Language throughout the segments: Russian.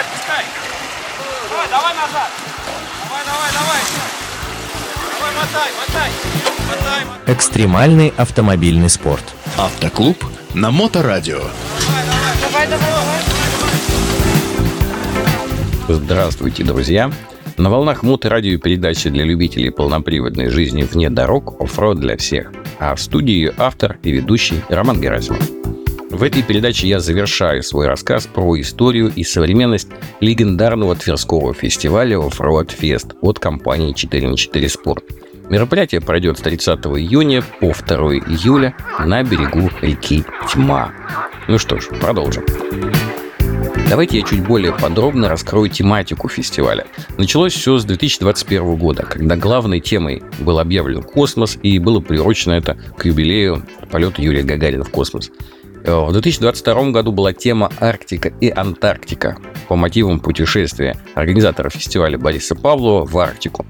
отпускай. Давай, давай назад. Давай, давай, давай. Давай, мотай, мотай. Мотай, мотай. Экстремальный автомобильный спорт. Автоклуб на Моторадио. Давай, давай, давай. Здравствуйте, друзья! На волнах моторадио передачи для любителей полноприводной жизни вне дорог оффроуд для всех. А в студии автор и ведущий Роман Герасимов. В этой передаче я завершаю свой рассказ про историю и современность легендарного Тверского фестиваля Offroad Fest от компании 4 на 4 Sport. Мероприятие пройдет с 30 июня по 2 июля на берегу реки Тьма. Ну что ж, продолжим. Давайте я чуть более подробно раскрою тематику фестиваля. Началось все с 2021 года, когда главной темой был объявлен космос, и было приурочено это к юбилею полета Юрия Гагарина в космос. В 2022 году была тема Арктика и Антарктика по мотивам путешествия организатора фестиваля Бориса Павлова в Арктику.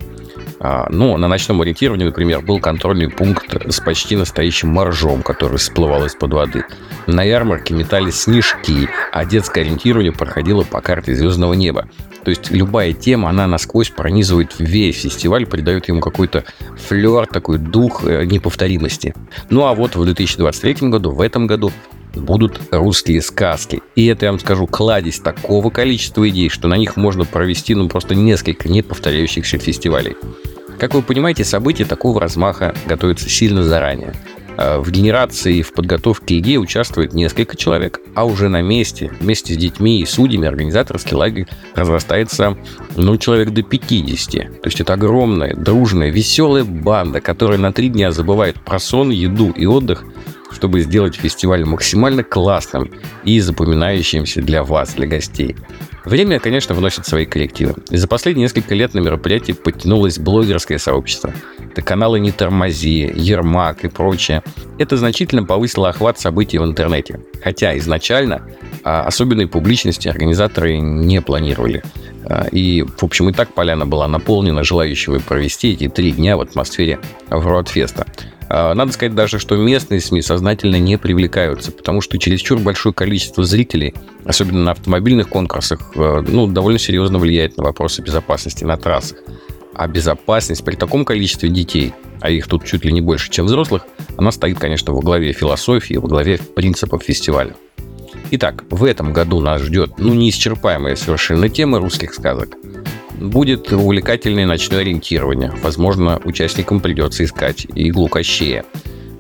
А, Ну, на ночном ориентировании, например, был контрольный пункт с почти настоящим моржом, который всплывал из-под воды. На ярмарке метались снежки, а детское ориентирование проходило по карте звездного неба. То есть любая тема, она насквозь пронизывает весь фестиваль, придает ему какой-то флер, такой дух э, неповторимости. Ну а вот в 2023 году, в этом году, будут русские сказки. И это, я вам скажу, кладезь такого количества идей, что на них можно провести ну, просто несколько неповторяющихся фестивалей. Как вы понимаете, события такого размаха готовятся сильно заранее. А В генерации и в подготовке идей участвует несколько человек, а уже на месте, вместе с детьми и судьями, организаторский лагерь разрастается, ну, человек до 50. То есть это огромная, дружная, веселая банда, которая на три дня забывает про сон, еду и отдых, чтобы сделать фестиваль максимально классным и запоминающимся для вас, для гостей. Время, конечно, вносит свои коррективы. И за последние несколько лет на мероприятии подтянулось блогерское сообщество. Это каналы «Не тормози», «Ермак» и прочее. Это значительно повысило охват событий в интернете. Хотя изначально а, особенной публичности организаторы не планировали. А, И, в общем, и так поляна была наполнена желающими провести эти три дня в атмосфере Авроадфеста. А, Надо сказать даже, что местные СМИ сознательно не привлекаются, потому что чересчур большое количество зрителей, особенно на автомобильных конкурсах, э, ну, довольно серьезно влияет на вопросы безопасности на трассах. А безопасность при таком количестве детей, а их тут чуть ли не больше, чем взрослых, она стоит, конечно, во главе философии, во главе принципов фестиваля. Итак, в этом году нас ждет, ну, неисчерпаемая совершенно тема русских сказок. Будет увлекательное ночное ориентирование. Возможно, участникам придется искать иглу Кощея.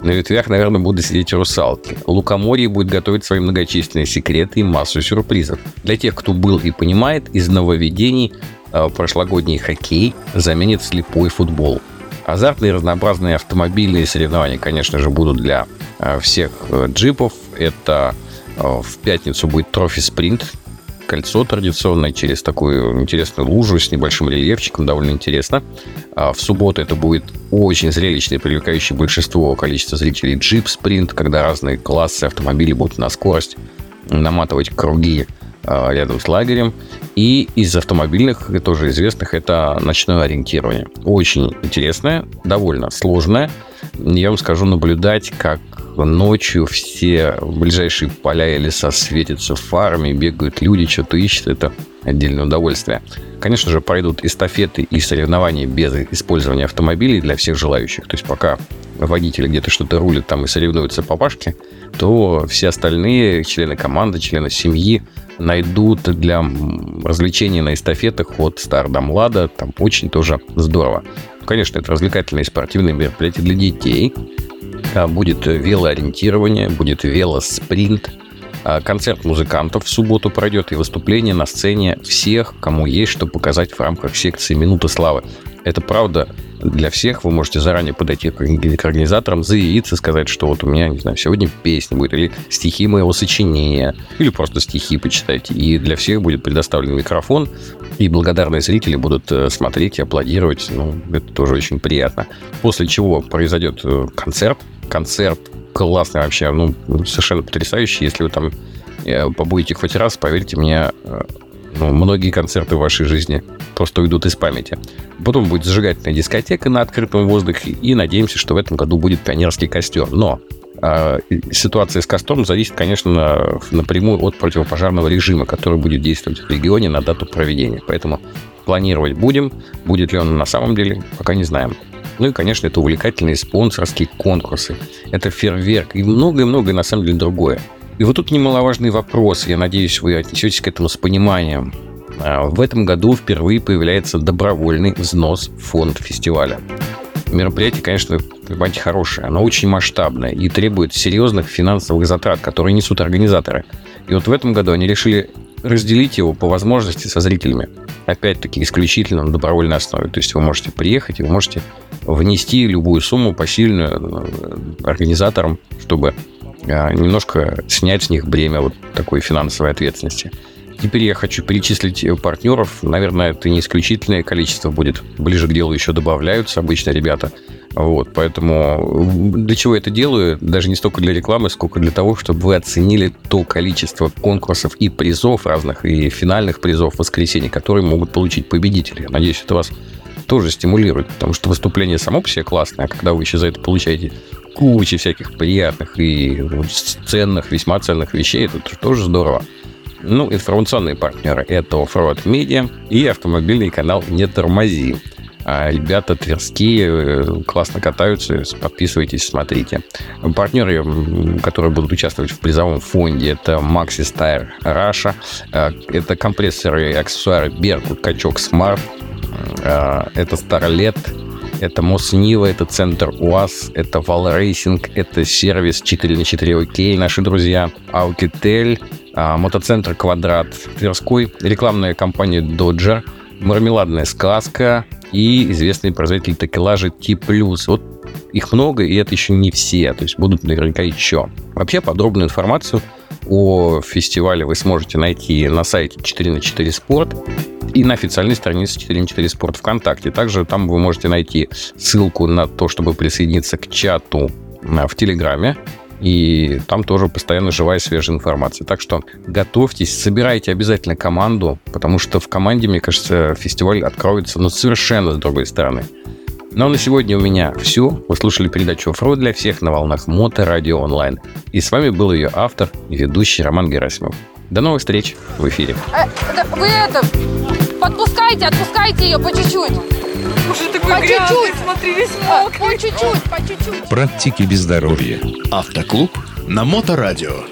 На ветвях, наверное, будут сидеть русалки. Лукоморье будет готовить свои многочисленные секреты и массу сюрпризов. Для тех, кто был и понимает, из нововведений э, прошлогодний хоккей заменит слепой футбол. Азартные разнообразные автомобильные соревнования, конечно же, будут для э, всех э, джипов. Это э, в пятницу будет трофи-спринт, кольцо традиционное через такую интересную лужу с небольшим рельефчиком, довольно интересно. А в субботу это будет очень зрелищный, привлекающий большинство количества зрителей джип-спринт, когда разные классы автомобилей будут на скорость наматывать круги а, рядом с лагерем. И из автомобильных, тоже известных, это ночное ориентирование. Очень интересное, довольно сложное. Я вам скажу, наблюдать, как ночью все ближайшие поля и леса светятся фарами, бегают люди, что-то ищут. Это отдельное удовольствие. Конечно же, пройдут эстафеты и соревнования без использования автомобилей для всех желающих. То есть пока водители где-то что-то рулят там и соревнуются папашки, то все остальные члены команды, члены семьи найдут для м, развлечения на эстафетах от стар до млада. Там очень тоже здорово. Конечно, это развлекательное и спортивное мероприятие для детей. А, Будет велоориентирование, будет велоспринт. А, Концерт музыкантов в субботу пройдет и выступление на сцене всех, кому есть что показать в рамках секции «Минута славы». Это правда для всех. Вы можете заранее подойти к орг- к организаторам, заявиться, сказать, что вот у меня, не знаю, сегодня песня будет, или стихи моего сочинения, или просто стихи почитайте. И для всех будет предоставлен микрофон, и благодарные зрители будут э, смотреть и аплодировать. Ну, это тоже очень приятно. После чего произойдет э, концерт. Концерт классный вообще, ну, совершенно потрясающий. Если вы там э, побудете хоть раз, поверьте мне, ну, многие концерты в вашей жизни просто уйдут из памяти. Потом будет зажигательная дискотека на открытом воздухе, и надеемся, что в этом году будет пионерский костер. Но а, ситуация с костром зависит, конечно, напрямую от противопожарного режима, который будет действовать в регионе на дату проведения. Поэтому планировать будем. Будет ли он на самом деле, пока не знаем. Ну и, конечно, это увлекательные спонсорские конкурсы. Это фейерверк и многое-многое, на самом деле, другое. И вот тут немаловажный вопрос. Я надеюсь, вы отнесетесь к этому с пониманием. А, в этом году впервые появляется добровольный взнос в фонд фестиваля. Мероприятие, конечно, понимаете, хорошее. Оно очень масштабное и требует серьезных финансовых затрат, которые несут организаторы. И вот в этом году они решили разделить его по возможности со зрителями. Опять-таки, исключительно на добровольной основе. То есть вы можете приехать и вы можете внести любую сумму посильную э, организаторам, чтобы немножко снять с них бремя вот такой финансовой ответственности. Теперь я хочу перечислить партнеров. Наверное, это не исключительное количество будет. Ближе к делу еще добавляются обычно ребята. Вот, поэтому для чего я это делаю? Даже не столько для рекламы, сколько для того, чтобы вы оценили то количество конкурсов и призов разных, и финальных призов в воскресенье, которые могут получить победители. Надеюсь, это вас тоже стимулирует, потому что выступление само по себе классное, а когда вы еще за это получаете кучу всяких приятных и ценных, весьма ценных вещей, это тоже здорово. Ну, информационные партнеры – это Offroad Media и автомобильный канал «Не тормози». А ребята тверские, э, классно катаются, подписывайтесь, смотрите. Партнеры, которые будут участвовать в призовом фонде, это Maxi Style Russia, э, это компрессоры и аксессуары Беркут Качок Smart, э, это Starlet, это Моснива, это Центр УАЗ, это Вал Рейсинг, это сервис 4 на 4 ОК, наши друзья, Аукитель, а, мотоцентр «Квадрат» Тверской, рекламная компания «Доджер», мармеладная сказка и известный производитель такелажа T+. Вот их много, и это еще не все, то есть будут наверняка еще. Вообще подробную информацию о фестивале вы сможете найти на сайте 4 на 4 спорт и на официальной странице 4 на 4 спорт ВКонтакте. Также там вы можете найти ссылку на то, чтобы присоединиться к чату а, в Телеграме, и там тоже постоянно живая свежая информация. Так что готовьтесь, собирайте обязательно команду, потому что в команде, мне кажется, фестиваль откроется ну, совершенно с другой стороны. Ну а на сегодня у меня все. Вы слушали передачу «Оффроуд для всех» на волнах Моторадио онлайн. И с вами был ее автор и ведущий Роман Герасимов. До новых встреч в эфире. Э, вы это, подпускайте, отпускайте ее по чуть-чуть. Уже такой По грязный, чуть-чуть. смотри, весь По мокрый. чуть-чуть, по чуть-чуть. Практики без здоровья. Автоклуб на Моторадио.